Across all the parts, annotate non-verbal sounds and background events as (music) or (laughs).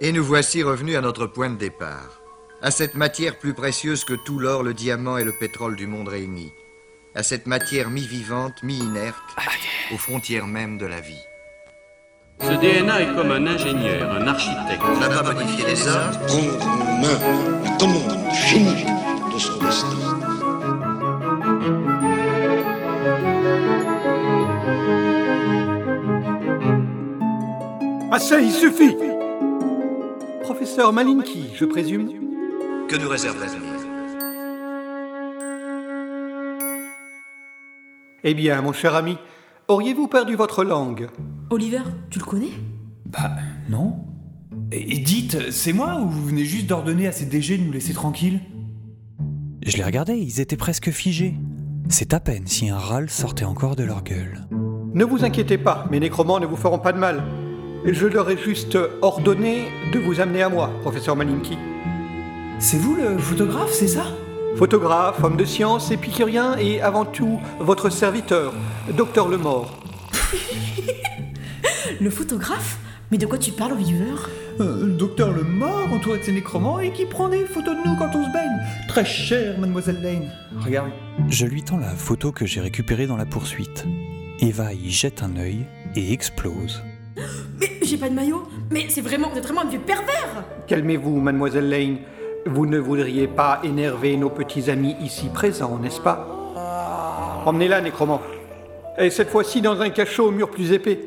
Et nous voici revenus à notre point de départ, à cette matière plus précieuse que tout l'or, le diamant et le pétrole du monde réunis, à cette matière mi-vivante, mi-inerte, aux frontières même de la vie. Ce DNA est comme un ingénieur, un architecte. On n'a pas modifié les hommes, prendre en main la commande de son destin. Assez, il suffit Professeur Malinki, je présume que nous réserve l'avenir Eh bien, mon cher ami, auriez-vous perdu votre langue? Oliver, tu le connais? Bah, non. Et, et dites, c'est moi ou vous venez juste d'ordonner à ces DG de nous laisser tranquilles? Je les regardais, ils étaient presque figés. C'est à peine si un râle sortait encore de leur gueule. Ne vous inquiétez pas, mes nécromants ne vous feront pas de mal. Je leur ai juste ordonné de vous amener à moi, professeur Malinki. C'est vous le photographe, c'est ça? Photographe, homme de science, épicurien et avant tout votre serviteur, docteur Lemort. (laughs) Le photographe? Mais de quoi tu parles, Oliver euh, Le docteur le mort entouré de ses nécromants et qui prend des photos de nous quand on se baigne. Très cher, mademoiselle Lane. Regarde. Je lui tends la photo que j'ai récupérée dans la poursuite. Eva y jette un œil et explose. Mais j'ai pas de maillot Mais c'est vraiment, vous êtes vraiment un vieux pervers Calmez-vous, mademoiselle Lane. Vous ne voudriez pas énerver nos petits amis ici présents, n'est-ce pas? Emmenez-la, nécromant. Et cette fois-ci dans un cachot au mur plus épais.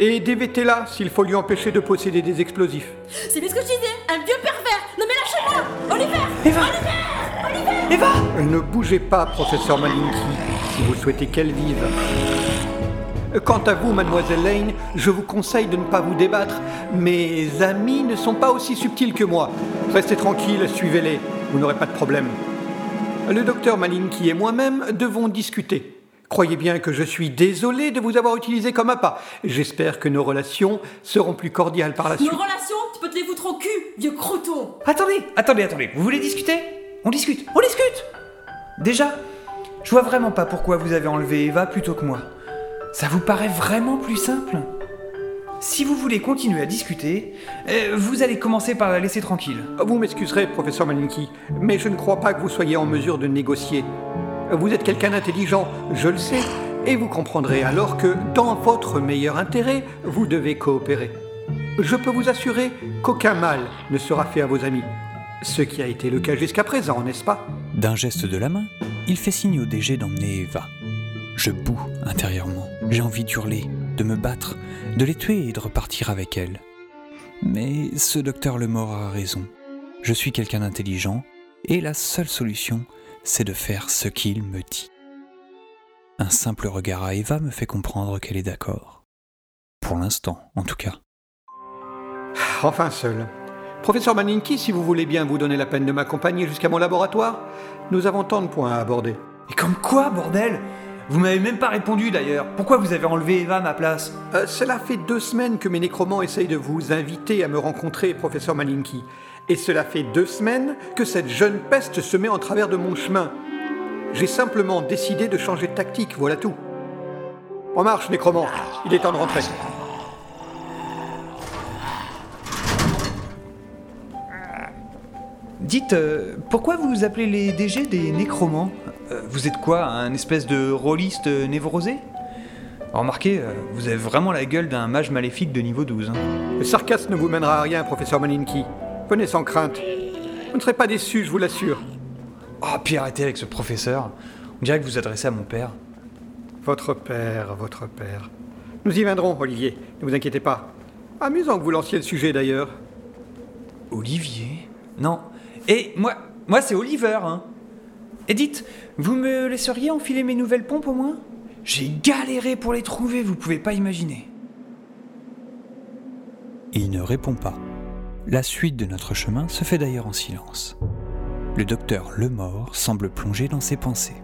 Et dévêtez-la s'il faut lui empêcher de posséder des explosifs. C'est bien ce que je disais Un vieux pervers Non mais lâchez-moi Oliver Eva Oliver Oliver Eva Ne bougez pas, professeur Malinki, si vous souhaitez qu'elle vive. Quant à vous, mademoiselle Lane, je vous conseille de ne pas vous débattre. Mes amis ne sont pas aussi subtils que moi. Restez tranquille, suivez-les, vous n'aurez pas de problème. Le docteur Malinki et moi-même devons discuter. Croyez bien que je suis désolé de vous avoir utilisé comme appât. J'espère que nos relations seront plus cordiales par la Nos suite. relations, tu peux te les foutre au cul, vieux croton Attendez, attendez, attendez. Vous voulez discuter? On discute, on discute Déjà, je vois vraiment pas pourquoi vous avez enlevé Eva plutôt que moi. Ça vous paraît vraiment plus simple? Si vous voulez continuer à discuter, euh, vous allez commencer par la laisser tranquille. Vous m'excuserez, professeur Malinki, mais je ne crois pas que vous soyez en mesure de négocier. Vous êtes quelqu'un d'intelligent, je le sais, et vous comprendrez alors que, dans votre meilleur intérêt, vous devez coopérer. Je peux vous assurer qu'aucun mal ne sera fait à vos amis. Ce qui a été le cas jusqu'à présent, n'est-ce pas? D'un geste de la main, il fait signe au DG d'emmener Eva. Je boue intérieurement. J'ai envie d'hurler, de me battre, de les tuer et de repartir avec elle. Mais ce docteur Lemort a raison. Je suis quelqu'un d'intelligent et la seule solution, c'est de faire ce qu'il me dit. Un simple regard à Eva me fait comprendre qu'elle est d'accord. Pour l'instant, en tout cas. Enfin seul. Professeur Malinki, si vous voulez bien vous donner la peine de m'accompagner jusqu'à mon laboratoire, nous avons tant de points à aborder. Et comme quoi, bordel? Vous m'avez même pas répondu d'ailleurs. Pourquoi vous avez enlevé Eva à ma place Euh, cela fait deux semaines que mes nécromants essayent de vous inviter à me rencontrer, professeur Malinki. Et cela fait deux semaines que cette jeune peste se met en travers de mon chemin. J'ai simplement décidé de changer de tactique, voilà tout. En marche, nécromant. Il est temps de rentrer. Dites, euh, pourquoi vous appelez les DG des nécromants? Euh, Vous êtes quoi, un espèce de rôliste névrosé? Remarquez, euh, vous avez vraiment la gueule d'un mage maléfique de niveau 12. hein. Le sarcasme ne vous mènera à rien, professeur Malinki. Venez sans crainte. Vous ne serez pas déçu, je vous l'assure. Oh, puis arrêtez avec ce professeur. On dirait que vous adressez à mon père. Votre père, votre père. Nous y viendrons, Olivier. Ne vous inquiétez pas. Amusant que vous lanciez le sujet d'ailleurs. Olivier? Non. Et moi, moi c'est Oliver, hein. Et dites, vous me laisseriez enfiler mes nouvelles pompes au moins? J'ai galéré pour les trouver, vous pouvez pas imaginer. Il ne répond pas. La suite de notre chemin se fait d'ailleurs en silence. Le docteur Lemort semble plongé dans ses pensées.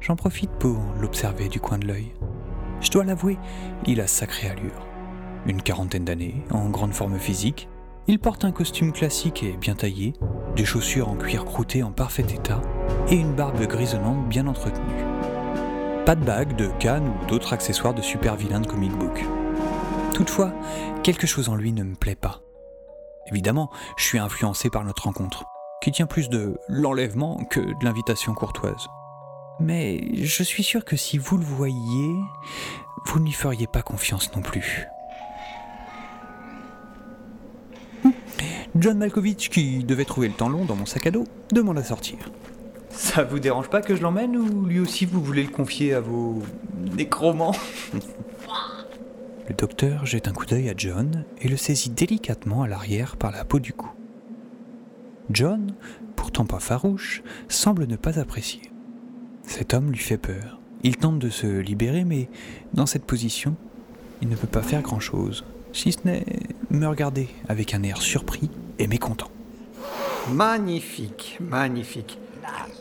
J'en profite pour l'observer du coin de l'œil. Je dois l'avouer, il a sacrée allure. Une quarantaine d'années, en grande forme physique, il porte un costume classique et bien taillé, des chaussures en cuir croûté en parfait état et une barbe grisonnante bien entretenue. Pas de bague, de canne ou d'autres accessoires de super vilain de comic book. Toutefois, quelque chose en lui ne me plaît pas. Évidemment, je suis influencé par notre rencontre, qui tient plus de l'enlèvement que de l'invitation courtoise. Mais je suis sûr que si vous le voyiez, vous n'y feriez pas confiance non plus. John Malkovich, qui devait trouver le temps long dans mon sac à dos, demande à sortir. Ça vous dérange pas que je l'emmène ou lui aussi vous voulez le confier à vos nécromants? (laughs) Le docteur jette un coup d'œil à John et le saisit délicatement à l'arrière par la peau du cou. John, pourtant pas farouche, semble ne pas apprécier. Cet homme lui fait peur. Il tente de se libérer, mais dans cette position, il ne peut pas faire grand-chose, si ce n'est me regarder avec un air surpris et mécontent. Magnifique, magnifique.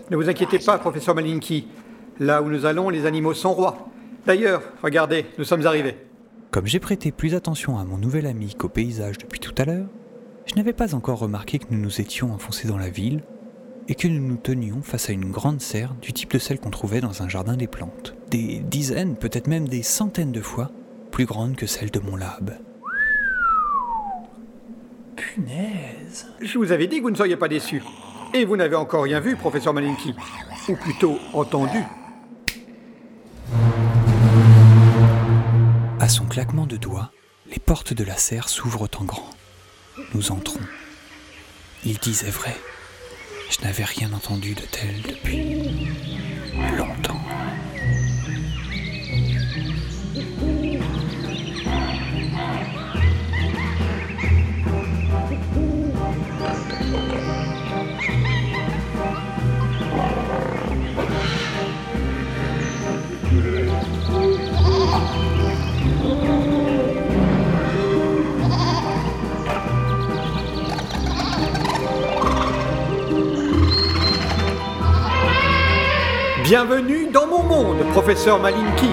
Ne vous inquiétez pas, professeur Malinky. Là où nous allons, les animaux sont rois. D'ailleurs, regardez, nous sommes arrivés. Comme j'ai prêté plus attention à mon nouvel ami qu'au paysage depuis tout à l'heure, je n'avais pas encore remarqué que nous nous étions enfoncés dans la ville et que nous nous tenions face à une grande serre du type de celle qu'on trouvait dans un jardin des plantes. Des dizaines, peut-être même des centaines de fois plus grande que celle de mon lab. Punaise. Je vous avais dit que vous ne seriez pas déçus. Et vous n'avez encore rien vu, professeur Malinky. Ou plutôt entendu. À son claquement de doigts, les portes de la serre s'ouvrent en grand. Nous entrons. Il disait vrai. Je n'avais rien entendu de tel depuis longtemps. Bienvenue dans mon monde, professeur Malinky.